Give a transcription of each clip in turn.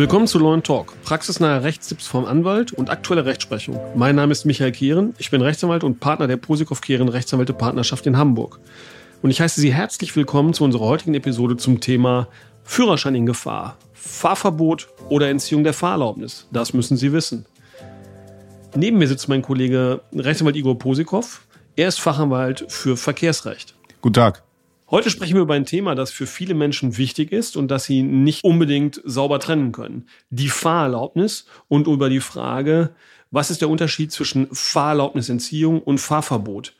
Willkommen zu Law Talk, praxisnahe Rechtstipps vom Anwalt und aktuelle Rechtsprechung. Mein Name ist Michael Kehren, ich bin Rechtsanwalt und Partner der Posikow Kehren Rechtsanwälte Partnerschaft in Hamburg. Und ich heiße Sie herzlich willkommen zu unserer heutigen Episode zum Thema Führerschein in Gefahr, Fahrverbot oder Entziehung der Fahrerlaubnis. Das müssen Sie wissen. Neben mir sitzt mein Kollege Rechtsanwalt Igor Posikow. Er ist Fachanwalt für Verkehrsrecht. Guten Tag. Heute sprechen wir über ein Thema, das für viele Menschen wichtig ist und das sie nicht unbedingt sauber trennen können. Die Fahrerlaubnis und über die Frage, was ist der Unterschied zwischen Fahrerlaubnisentziehung und Fahrverbot?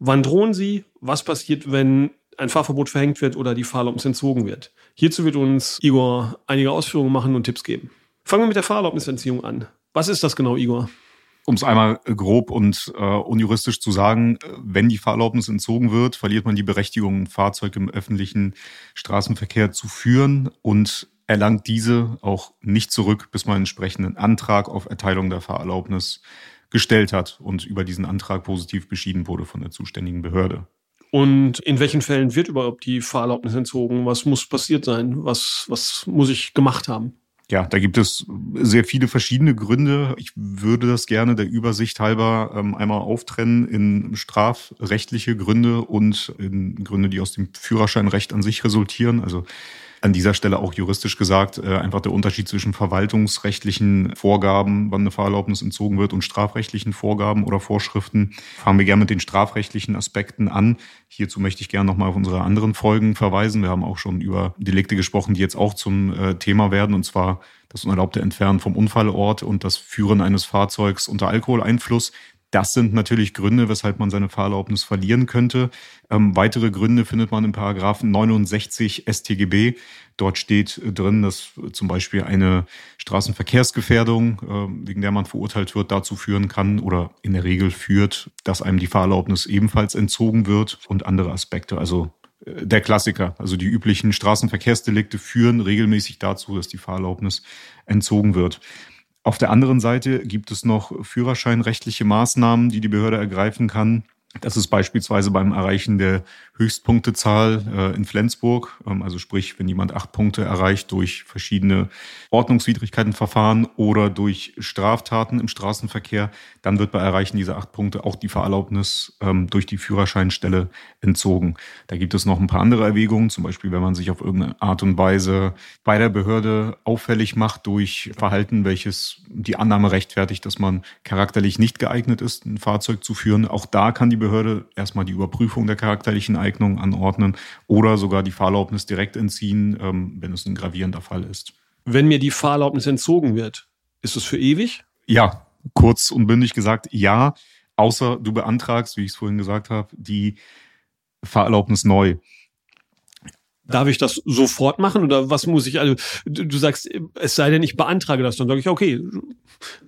Wann drohen sie? Was passiert, wenn ein Fahrverbot verhängt wird oder die Fahrerlaubnis entzogen wird? Hierzu wird uns Igor einige Ausführungen machen und Tipps geben. Fangen wir mit der Fahrerlaubnisentziehung an. Was ist das genau, Igor? Um es einmal grob und äh, unjuristisch zu sagen, wenn die Fahrerlaubnis entzogen wird, verliert man die Berechtigung, ein Fahrzeug im öffentlichen Straßenverkehr zu führen und erlangt diese auch nicht zurück, bis man einen entsprechenden Antrag auf Erteilung der Fahrerlaubnis gestellt hat und über diesen Antrag positiv beschieden wurde von der zuständigen Behörde. Und in welchen Fällen wird überhaupt die Fahrerlaubnis entzogen? Was muss passiert sein? Was, was muss ich gemacht haben? Ja, da gibt es sehr viele verschiedene Gründe. Ich würde das gerne der Übersicht halber ähm, einmal auftrennen in strafrechtliche Gründe und in Gründe, die aus dem Führerscheinrecht an sich resultieren. Also an dieser Stelle auch juristisch gesagt äh, einfach der Unterschied zwischen verwaltungsrechtlichen Vorgaben, wann eine Fahrerlaubnis entzogen wird, und strafrechtlichen Vorgaben oder Vorschriften. Fangen wir gerne mit den strafrechtlichen Aspekten an. Hierzu möchte ich gerne nochmal auf unsere anderen Folgen verweisen. Wir haben auch schon über Delikte gesprochen, die jetzt auch zum äh, Thema werden, und zwar das unerlaubte Entfernen vom Unfallort und das Führen eines Fahrzeugs unter Alkoholeinfluss. Das sind natürlich Gründe, weshalb man seine Fahrerlaubnis verlieren könnte. Ähm, weitere Gründe findet man im Paragraphen 69 StGB. Dort steht drin, dass zum Beispiel eine Straßenverkehrsgefährdung, äh, wegen der man verurteilt wird, dazu führen kann oder in der Regel führt, dass einem die Fahrerlaubnis ebenfalls entzogen wird und andere Aspekte. Also äh, der Klassiker, also die üblichen Straßenverkehrsdelikte führen regelmäßig dazu, dass die Fahrerlaubnis entzogen wird. Auf der anderen Seite gibt es noch führerscheinrechtliche Maßnahmen, die die Behörde ergreifen kann. Das ist beispielsweise beim Erreichen der Höchstpunktezahl äh, in Flensburg. Ähm, also sprich, wenn jemand acht Punkte erreicht durch verschiedene Ordnungswidrigkeitenverfahren oder durch Straftaten im Straßenverkehr, dann wird bei Erreichen dieser acht Punkte auch die Fahrerlaubnis ähm, durch die Führerscheinstelle entzogen. Da gibt es noch ein paar andere Erwägungen, zum Beispiel, wenn man sich auf irgendeine Art und Weise bei der Behörde auffällig macht durch Verhalten, welches die Annahme rechtfertigt, dass man charakterlich nicht geeignet ist, ein Fahrzeug zu führen. Auch da kann die Behörde erstmal die Überprüfung der charakterlichen Eignung anordnen oder sogar die Fahrerlaubnis direkt entziehen, ähm, wenn es ein gravierender Fall ist. Wenn mir die Fahrerlaubnis entzogen wird, ist es für ewig? Ja, kurz und bündig gesagt, ja. Außer du beantragst, wie ich es vorhin gesagt habe, die Fahrerlaubnis neu. Darf ich das sofort machen oder was muss ich? Also du sagst, es sei denn, ich beantrage das, dann sage ich, okay,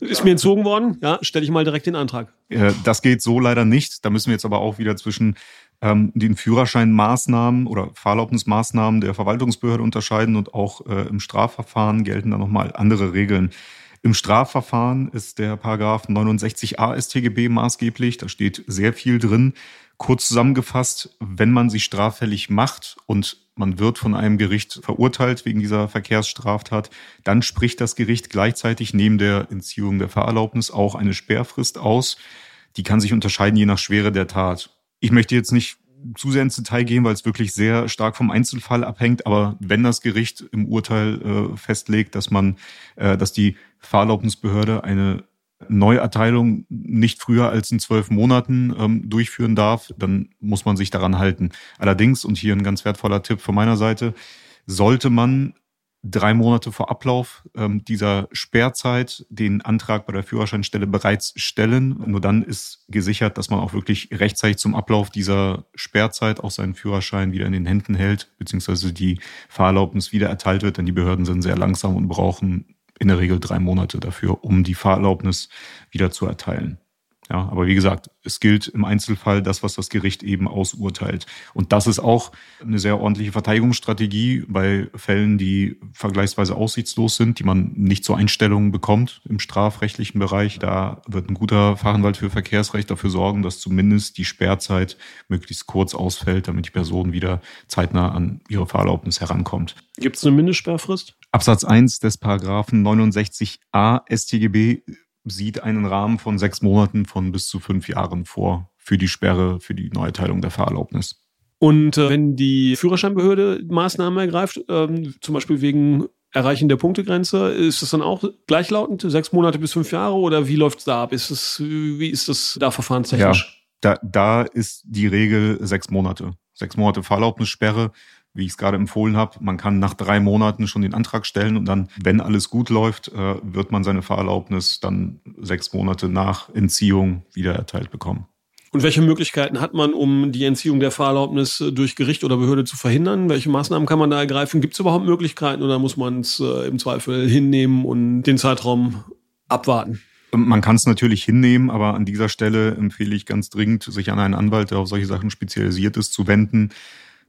ist mir entzogen worden, ja, stelle ich mal direkt den Antrag. Äh, das geht so leider nicht. Da müssen wir jetzt aber auch wieder zwischen ähm, den Führerscheinmaßnahmen oder Fahrerlaubnismaßnahmen der Verwaltungsbehörde unterscheiden und auch äh, im Strafverfahren gelten da nochmal andere Regeln. Im Strafverfahren ist der Paragraph 69a StGB maßgeblich. Da steht sehr viel drin. Kurz zusammengefasst, wenn man sich straffällig macht und man wird von einem Gericht verurteilt wegen dieser Verkehrsstraftat, dann spricht das Gericht gleichzeitig neben der Entziehung der Fahrerlaubnis auch eine Sperrfrist aus. Die kann sich unterscheiden je nach Schwere der Tat. Ich möchte jetzt nicht zu sehr ins Detail gehen, weil es wirklich sehr stark vom Einzelfall abhängt. Aber wenn das Gericht im Urteil äh, festlegt, dass man, äh, dass die Fahrerlaubnisbehörde eine Neuerteilung nicht früher als in zwölf Monaten ähm, durchführen darf, dann muss man sich daran halten. Allerdings, und hier ein ganz wertvoller Tipp von meiner Seite, sollte man drei Monate vor Ablauf ähm, dieser Sperrzeit den Antrag bei der Führerscheinstelle bereits stellen. Nur dann ist gesichert, dass man auch wirklich rechtzeitig zum Ablauf dieser Sperrzeit auch seinen Führerschein wieder in den Händen hält, beziehungsweise die Fahrerlaubnis wieder erteilt wird, denn die Behörden sind sehr langsam und brauchen in der Regel drei Monate dafür, um die Fahrerlaubnis wieder zu erteilen. Ja, aber wie gesagt, es gilt im Einzelfall das, was das Gericht eben ausurteilt. Und das ist auch eine sehr ordentliche Verteidigungsstrategie bei Fällen, die vergleichsweise aussichtslos sind, die man nicht zur Einstellung bekommt im strafrechtlichen Bereich. Da wird ein guter Fachanwalt für Verkehrsrecht dafür sorgen, dass zumindest die Sperrzeit möglichst kurz ausfällt, damit die Person wieder zeitnah an ihre Fahrerlaubnis herankommt. Gibt es eine Mindestsperrfrist? Absatz 1 des Paragraphen 69a StGB sieht einen Rahmen von sechs Monaten von bis zu fünf Jahren vor für die Sperre, für die Neuerteilung der Fahrerlaubnis. Und äh, wenn die Führerscheinbehörde Maßnahmen ergreift, ähm, zum Beispiel wegen Erreichen der Punktegrenze, ist das dann auch gleichlautend, sechs Monate bis fünf Jahre oder wie läuft es da ab? Ist es, wie ist das da verfahrenstechnisch? Ja, da, da ist die Regel sechs Monate. Sechs Monate Fahrerlaubnissperre wie ich es gerade empfohlen habe, man kann nach drei Monaten schon den Antrag stellen und dann, wenn alles gut läuft, äh, wird man seine Fahrerlaubnis dann sechs Monate nach Entziehung wieder erteilt bekommen. Und welche Möglichkeiten hat man, um die Entziehung der Fahrerlaubnis äh, durch Gericht oder Behörde zu verhindern? Welche Maßnahmen kann man da ergreifen? Gibt es überhaupt Möglichkeiten oder muss man es äh, im Zweifel hinnehmen und den Zeitraum abwarten? Man kann es natürlich hinnehmen, aber an dieser Stelle empfehle ich ganz dringend, sich an einen Anwalt, der auf solche Sachen spezialisiert ist, zu wenden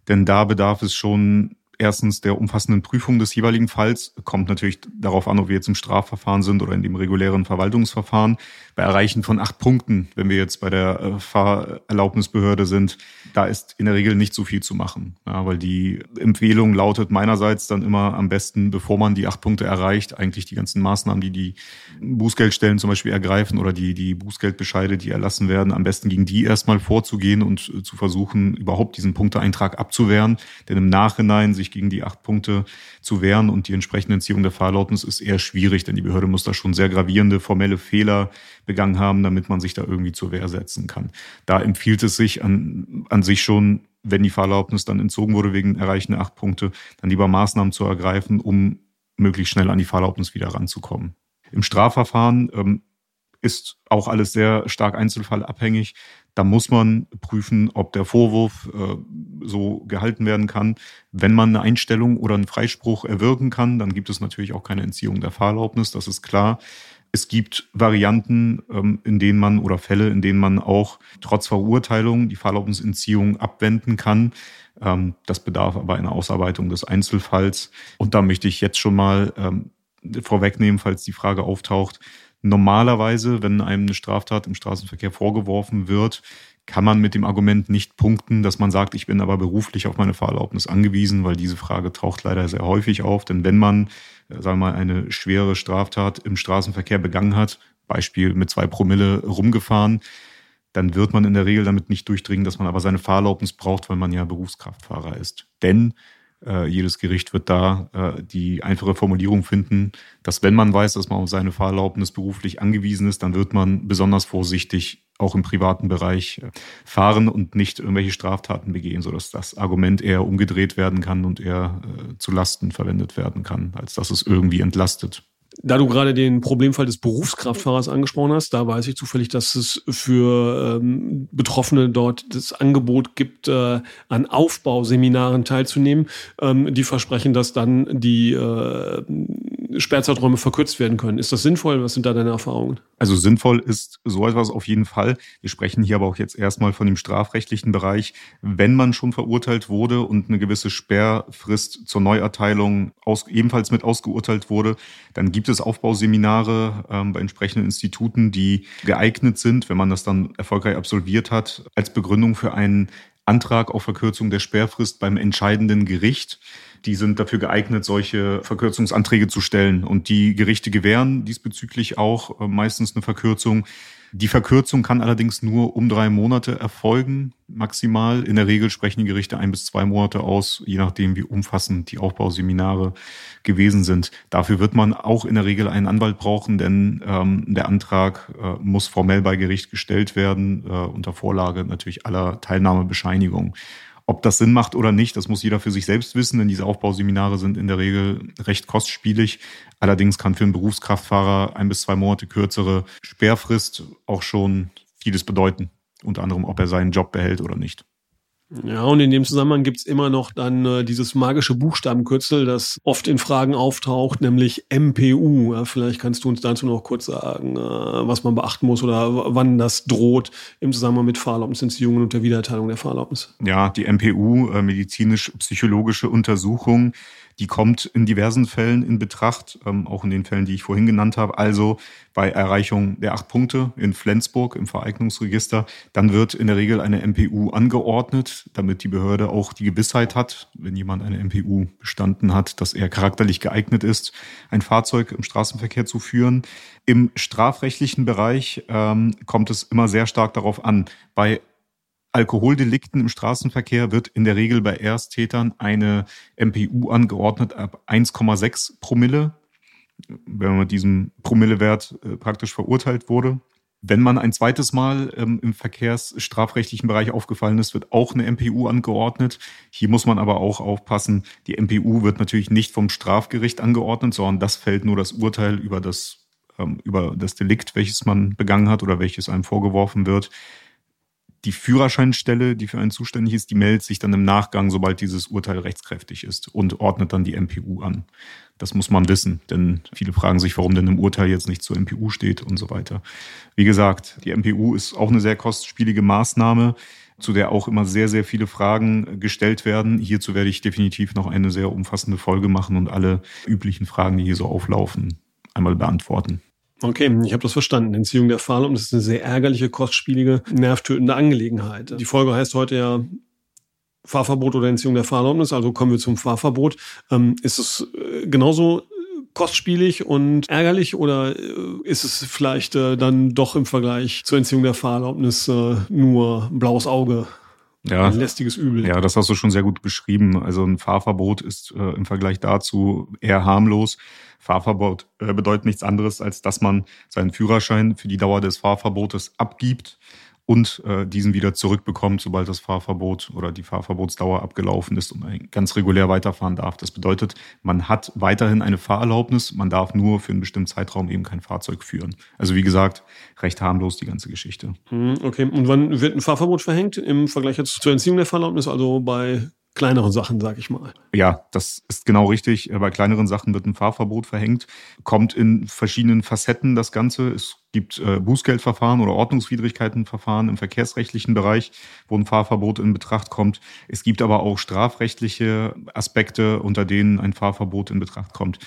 denn da bedarf es schon erstens der umfassenden Prüfung des jeweiligen Falls. Kommt natürlich darauf an, ob wir jetzt im Strafverfahren sind oder in dem regulären Verwaltungsverfahren. Bei Erreichen von acht Punkten, wenn wir jetzt bei der äh, Fahrerlaubnisbehörde sind, da ist in der Regel nicht so viel zu machen. Ja, weil die Empfehlung lautet meinerseits dann immer am besten, bevor man die acht Punkte erreicht, eigentlich die ganzen Maßnahmen, die die Bußgeldstellen zum Beispiel ergreifen oder die, die Bußgeldbescheide, die erlassen werden, am besten gegen die erstmal vorzugehen und äh, zu versuchen, überhaupt diesen Punkteeintrag abzuwehren. Denn im Nachhinein sich gegen die acht Punkte zu wehren und die entsprechende Entziehung der Fahrerlaubnis ist eher schwierig, denn die Behörde muss da schon sehr gravierende formelle Fehler begangen haben, damit man sich da irgendwie zur Wehr setzen kann. Da empfiehlt es sich an, an sich schon, wenn die Fahrerlaubnis dann entzogen wurde wegen Erreichen acht Punkte, dann lieber Maßnahmen zu ergreifen, um möglichst schnell an die Fahrerlaubnis wieder ranzukommen. Im Strafverfahren ähm, ist auch alles sehr stark einzelfallabhängig. Da muss man prüfen, ob der Vorwurf äh, so gehalten werden kann. Wenn man eine Einstellung oder einen Freispruch erwirken kann, dann gibt es natürlich auch keine Entziehung der Fahrerlaubnis, das ist klar. Es gibt Varianten, ähm, in denen man oder Fälle, in denen man auch trotz Verurteilung die Fahrerlaubnisentziehung abwenden kann. Ähm, das bedarf aber einer Ausarbeitung des Einzelfalls. Und da möchte ich jetzt schon mal ähm, vorwegnehmen, falls die Frage auftaucht. Normalerweise, wenn einem eine Straftat im Straßenverkehr vorgeworfen wird, kann man mit dem Argument nicht punkten, dass man sagt, ich bin aber beruflich auf meine Fahrerlaubnis angewiesen, weil diese Frage taucht leider sehr häufig auf. Denn wenn man, äh, sagen wir mal, eine schwere Straftat im Straßenverkehr begangen hat, Beispiel mit zwei Promille rumgefahren, dann wird man in der Regel damit nicht durchdringen, dass man aber seine Fahrerlaubnis braucht, weil man ja Berufskraftfahrer ist. Denn äh, jedes Gericht wird da äh, die einfache Formulierung finden, dass wenn man weiß, dass man auf seine Fahrerlaubnis beruflich angewiesen ist, dann wird man besonders vorsichtig auch im privaten Bereich äh, fahren und nicht irgendwelche Straftaten begehen, sodass das Argument eher umgedreht werden kann und eher äh, zu Lasten verwendet werden kann, als dass es irgendwie entlastet. Da du gerade den Problemfall des Berufskraftfahrers angesprochen hast, da weiß ich zufällig, dass es für ähm, Betroffene dort das Angebot gibt, äh, an Aufbauseminaren teilzunehmen, ähm, die versprechen, dass dann die äh, Sperrzeiträume verkürzt werden können. Ist das sinnvoll? Was sind da deine Erfahrungen? Also sinnvoll ist so etwas auf jeden Fall. Wir sprechen hier aber auch jetzt erstmal von dem strafrechtlichen Bereich. Wenn man schon verurteilt wurde und eine gewisse Sperrfrist zur Neuerteilung aus, ebenfalls mit ausgeurteilt wurde, dann gibt es Aufbauseminare ähm, bei entsprechenden Instituten, die geeignet sind, wenn man das dann erfolgreich absolviert hat, als Begründung für einen Antrag auf Verkürzung der Sperrfrist beim entscheidenden Gericht die sind dafür geeignet, solche Verkürzungsanträge zu stellen. Und die Gerichte gewähren diesbezüglich auch äh, meistens eine Verkürzung. Die Verkürzung kann allerdings nur um drei Monate erfolgen, maximal. In der Regel sprechen die Gerichte ein bis zwei Monate aus, je nachdem, wie umfassend die Aufbauseminare gewesen sind. Dafür wird man auch in der Regel einen Anwalt brauchen, denn ähm, der Antrag äh, muss formell bei Gericht gestellt werden, äh, unter Vorlage natürlich aller Teilnahmebescheinigungen. Ob das Sinn macht oder nicht, das muss jeder für sich selbst wissen, denn diese Aufbauseminare sind in der Regel recht kostspielig. Allerdings kann für einen Berufskraftfahrer ein bis zwei Monate kürzere Sperrfrist auch schon vieles bedeuten. Unter anderem, ob er seinen Job behält oder nicht. Ja, und in dem Zusammenhang gibt's immer noch dann äh, dieses magische Buchstabenkürzel, das oft in Fragen auftaucht, nämlich MPU. Ja, vielleicht kannst du uns dazu noch kurz sagen, äh, was man beachten muss oder wann das droht im Zusammenhang mit Fahrerlaubnisentziehungen und der Wiedererteilung der Fahrerlaubnis. Ja, die MPU, äh, medizinisch-psychologische Untersuchung, die kommt in diversen Fällen in Betracht, ähm, auch in den Fällen, die ich vorhin genannt habe. Also bei Erreichung der acht Punkte in Flensburg im Vereignungsregister, dann wird in der Regel eine MPU angeordnet, damit die Behörde auch die Gewissheit hat, wenn jemand eine MPU bestanden hat, dass er charakterlich geeignet ist, ein Fahrzeug im Straßenverkehr zu führen. Im strafrechtlichen Bereich ähm, kommt es immer sehr stark darauf an. Bei Alkoholdelikten im Straßenverkehr wird in der Regel bei Ersttätern eine MPU angeordnet ab 1,6 Promille, wenn man mit diesem Promillewert äh, praktisch verurteilt wurde. Wenn man ein zweites Mal ähm, im verkehrsstrafrechtlichen Bereich aufgefallen ist, wird auch eine MPU angeordnet. Hier muss man aber auch aufpassen, die MPU wird natürlich nicht vom Strafgericht angeordnet, sondern das fällt nur das Urteil über das, ähm, über das Delikt, welches man begangen hat oder welches einem vorgeworfen wird die Führerscheinstelle, die für einen zuständig ist, die meldet sich dann im Nachgang, sobald dieses Urteil rechtskräftig ist und ordnet dann die MPU an. Das muss man wissen, denn viele fragen sich, warum denn im Urteil jetzt nicht zur MPU steht und so weiter. Wie gesagt, die MPU ist auch eine sehr kostspielige Maßnahme, zu der auch immer sehr, sehr viele Fragen gestellt werden. Hierzu werde ich definitiv noch eine sehr umfassende Folge machen und alle üblichen Fragen, die hier so auflaufen, einmal beantworten. Okay, ich habe das verstanden. Entziehung der Fahrerlaubnis ist eine sehr ärgerliche, kostspielige, nervtötende Angelegenheit. Die Folge heißt heute ja Fahrverbot oder Entziehung der Fahrerlaubnis, also kommen wir zum Fahrverbot. Ähm, ist es äh, genauso kostspielig und ärgerlich oder äh, ist es vielleicht äh, dann doch im Vergleich zur Entziehung der Fahrerlaubnis äh, nur blaues Auge? Ja, ein lästiges Übel. Ja, das hast du schon sehr gut beschrieben. Also ein Fahrverbot ist äh, im Vergleich dazu eher harmlos. Fahrverbot äh, bedeutet nichts anderes, als dass man seinen Führerschein für die Dauer des Fahrverbotes abgibt und äh, diesen wieder zurückbekommt, sobald das Fahrverbot oder die Fahrverbotsdauer abgelaufen ist und ganz regulär weiterfahren darf. Das bedeutet, man hat weiterhin eine Fahrerlaubnis, man darf nur für einen bestimmten Zeitraum eben kein Fahrzeug führen. Also wie gesagt, recht harmlos die ganze Geschichte. Hm, okay, und wann wird ein Fahrverbot verhängt im Vergleich jetzt zur Entziehung der Fahrerlaubnis, also bei kleineren Sachen, sag ich mal. Ja, das ist genau richtig. Bei kleineren Sachen wird ein Fahrverbot verhängt. Kommt in verschiedenen Facetten das Ganze. Es gibt äh, Bußgeldverfahren oder Ordnungswidrigkeitenverfahren im verkehrsrechtlichen Bereich, wo ein Fahrverbot in Betracht kommt. Es gibt aber auch strafrechtliche Aspekte, unter denen ein Fahrverbot in Betracht kommt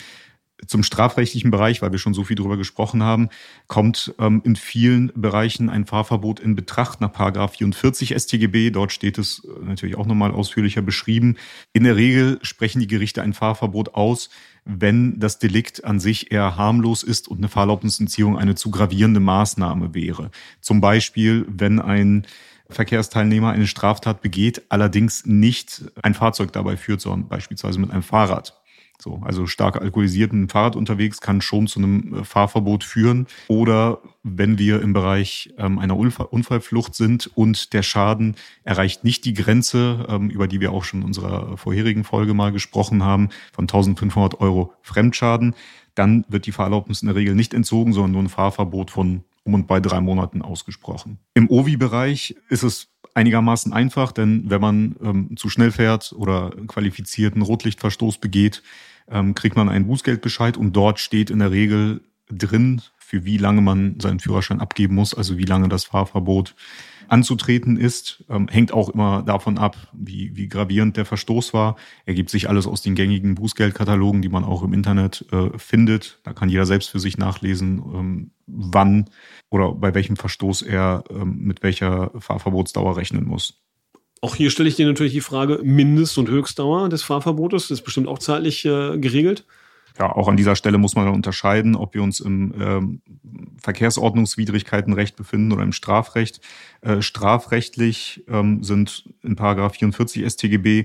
zum strafrechtlichen Bereich, weil wir schon so viel darüber gesprochen haben, kommt ähm, in vielen Bereichen ein Fahrverbot in Betracht nach Paragraph 44 StGB. Dort steht es äh, natürlich auch nochmal ausführlicher beschrieben. In der Regel sprechen die Gerichte ein Fahrverbot aus, wenn das Delikt an sich eher harmlos ist und eine Fahrerlaubnisentziehung eine zu gravierende Maßnahme wäre. Zum Beispiel, wenn ein Verkehrsteilnehmer eine Straftat begeht, allerdings nicht ein Fahrzeug dabei führt, sondern beispielsweise mit einem Fahrrad. So, also stark alkoholisierten Fahrrad unterwegs kann schon zu einem äh, Fahrverbot führen. Oder wenn wir im Bereich ähm, einer Unfallflucht sind und der Schaden erreicht nicht die Grenze, ähm, über die wir auch schon in unserer vorherigen Folge mal gesprochen haben, von 1500 Euro Fremdschaden, dann wird die Fahrerlaubnis in der Regel nicht entzogen, sondern nur ein Fahrverbot von um und bei drei Monaten ausgesprochen. Im OVI-Bereich ist es einigermaßen einfach, denn wenn man ähm, zu schnell fährt oder qualifizierten Rotlichtverstoß begeht, ähm, kriegt man einen Bußgeldbescheid und dort steht in der Regel drin, für wie lange man seinen Führerschein abgeben muss, also wie lange das Fahrverbot anzutreten ist. Ähm, hängt auch immer davon ab, wie, wie gravierend der Verstoß war. Ergibt sich alles aus den gängigen Bußgeldkatalogen, die man auch im Internet äh, findet. Da kann jeder selbst für sich nachlesen, ähm, wann oder bei welchem Verstoß er ähm, mit welcher Fahrverbotsdauer rechnen muss. Auch hier stelle ich dir natürlich die Frage, Mindest- und Höchstdauer des Fahrverbotes, das ist bestimmt auch zeitlich äh, geregelt. Ja, auch an dieser Stelle muss man unterscheiden, ob wir uns im ähm, Verkehrsordnungswidrigkeitenrecht befinden oder im Strafrecht. Äh, strafrechtlich ähm, sind in Paragraph 44 StGB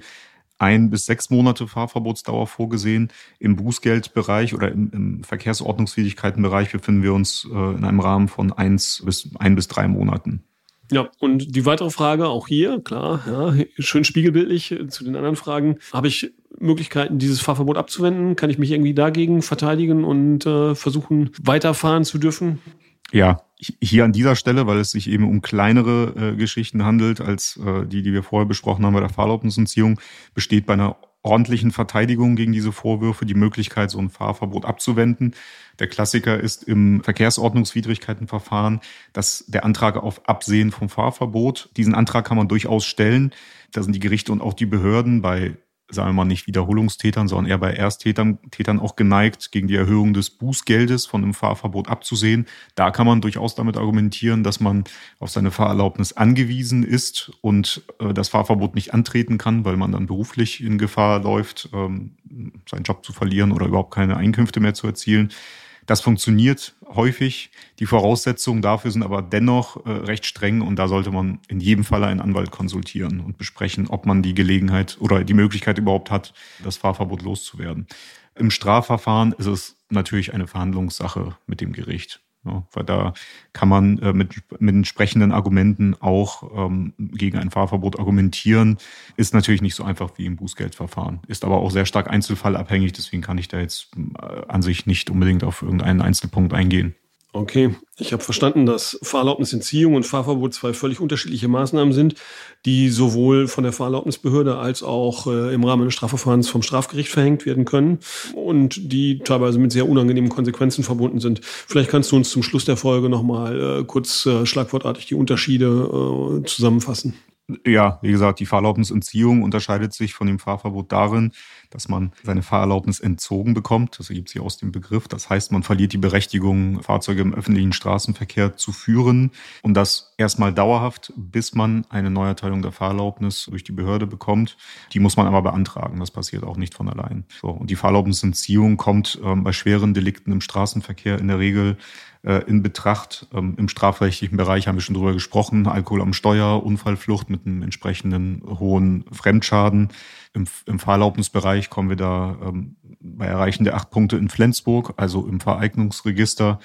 ein bis sechs Monate Fahrverbotsdauer vorgesehen. Im Bußgeldbereich oder im, im Verkehrsordnungswidrigkeitenbereich befinden wir uns äh, in einem Rahmen von eins bis ein bis drei Monaten. Ja, und die weitere Frage auch hier, klar, ja, schön spiegelbildlich äh, zu den anderen Fragen. Habe ich Möglichkeiten, dieses Fahrverbot abzuwenden? Kann ich mich irgendwie dagegen verteidigen und äh, versuchen, weiterfahren zu dürfen? Ja, hier an dieser Stelle, weil es sich eben um kleinere äh, Geschichten handelt als äh, die, die wir vorher besprochen haben bei der Fahrerlaubnisentziehung, besteht bei einer ordentlichen Verteidigung gegen diese Vorwürfe die Möglichkeit, so ein Fahrverbot abzuwenden. Der Klassiker ist im Verkehrsordnungswidrigkeitenverfahren, dass der Antrag auf Absehen vom Fahrverbot, diesen Antrag kann man durchaus stellen. Da sind die Gerichte und auch die Behörden bei sagen wir mal nicht Wiederholungstätern, sondern eher bei Ersttätern Tätern auch geneigt, gegen die Erhöhung des Bußgeldes von einem Fahrverbot abzusehen. Da kann man durchaus damit argumentieren, dass man auf seine Fahrerlaubnis angewiesen ist und äh, das Fahrverbot nicht antreten kann, weil man dann beruflich in Gefahr läuft, ähm, seinen Job zu verlieren oder überhaupt keine Einkünfte mehr zu erzielen. Das funktioniert häufig. Die Voraussetzungen dafür sind aber dennoch äh, recht streng und da sollte man in jedem Fall einen Anwalt konsultieren und besprechen, ob man die Gelegenheit oder die Möglichkeit überhaupt hat, das Fahrverbot loszuwerden. Im Strafverfahren ist es natürlich eine Verhandlungssache mit dem Gericht. Ja, weil da kann man äh, mit, mit entsprechenden Argumenten auch ähm, gegen ein Fahrverbot argumentieren. Ist natürlich nicht so einfach wie im Bußgeldverfahren, ist aber auch sehr stark einzelfallabhängig. Deswegen kann ich da jetzt äh, an sich nicht unbedingt auf irgendeinen Einzelpunkt eingehen. Okay, ich habe verstanden, dass Fahrerlaubnisentziehung und Fahrverbot zwei völlig unterschiedliche Maßnahmen sind, die sowohl von der Fahrerlaubnisbehörde als auch äh, im Rahmen eines Strafverfahrens vom Strafgericht verhängt werden können und die teilweise mit sehr unangenehmen Konsequenzen verbunden sind. Vielleicht kannst du uns zum Schluss der Folge nochmal äh, kurz äh, schlagwortartig die Unterschiede äh, zusammenfassen. Ja, wie gesagt, die Fahrerlaubnisentziehung unterscheidet sich von dem Fahrverbot darin, dass man seine Fahrerlaubnis entzogen bekommt. Das ergibt sich aus dem Begriff. Das heißt, man verliert die Berechtigung, Fahrzeuge im öffentlichen Straßenverkehr zu führen und das erstmal dauerhaft, bis man eine Neuerteilung der Fahrerlaubnis durch die Behörde bekommt. Die muss man aber beantragen. Das passiert auch nicht von allein. So, und die Fahrerlaubnisentziehung kommt ähm, bei schweren Delikten im Straßenverkehr in der Regel in Betracht. Ähm, Im strafrechtlichen Bereich haben wir schon drüber gesprochen. Alkohol am Steuer, Unfallflucht mit einem entsprechenden hohen Fremdschaden. Im, im Fahrerlaubnisbereich kommen wir da ähm, bei Erreichen der acht Punkte in Flensburg, also im Vereignungsregister,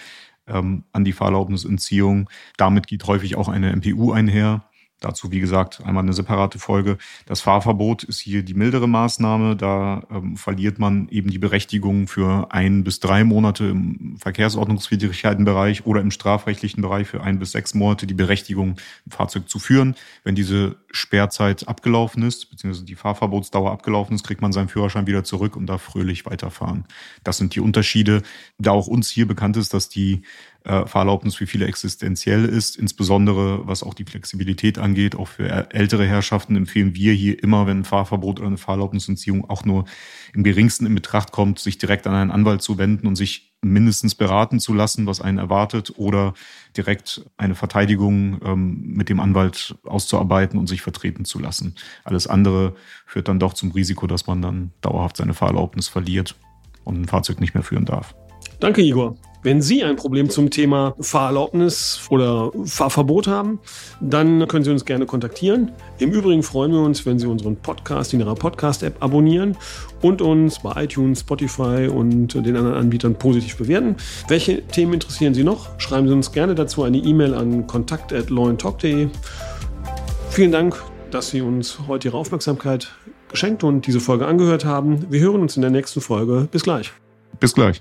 ähm, an die Fahrerlaubnisentziehung. Damit geht häufig auch eine MPU einher. Dazu, wie gesagt, einmal eine separate Folge. Das Fahrverbot ist hier die mildere Maßnahme. Da ähm, verliert man eben die Berechtigung für ein bis drei Monate im Verkehrsordnungswidrigkeitenbereich oder im strafrechtlichen Bereich für ein bis sechs Monate die Berechtigung, ein Fahrzeug zu führen. Wenn diese Sperrzeit abgelaufen ist, beziehungsweise die Fahrverbotsdauer abgelaufen ist, kriegt man seinen Führerschein wieder zurück und darf fröhlich weiterfahren. Das sind die Unterschiede. Da auch uns hier bekannt ist, dass die äh, Fahrerlaubnis für viele existenziell ist, insbesondere was auch die Flexibilität angeht. Auch für ältere Herrschaften empfehlen wir hier immer, wenn ein Fahrverbot oder eine Fahrerlaubnisentziehung auch nur im geringsten in Betracht kommt, sich direkt an einen Anwalt zu wenden und sich mindestens beraten zu lassen, was einen erwartet, oder direkt eine Verteidigung ähm, mit dem Anwalt auszuarbeiten und sich vertreten zu lassen. Alles andere führt dann doch zum Risiko, dass man dann dauerhaft seine Fahrerlaubnis verliert und ein Fahrzeug nicht mehr führen darf. Danke, Igor. Wenn Sie ein Problem zum Thema Fahrerlaubnis oder Fahrverbot haben, dann können Sie uns gerne kontaktieren. Im Übrigen freuen wir uns, wenn Sie unseren Podcast in Ihrer Podcast-App abonnieren und uns bei iTunes, Spotify und den anderen Anbietern positiv bewerten. Welche Themen interessieren Sie noch? Schreiben Sie uns gerne dazu eine E-Mail an kontakt.lawandtalk.de. Vielen Dank, dass Sie uns heute Ihre Aufmerksamkeit geschenkt und diese Folge angehört haben. Wir hören uns in der nächsten Folge. Bis gleich. Bis gleich.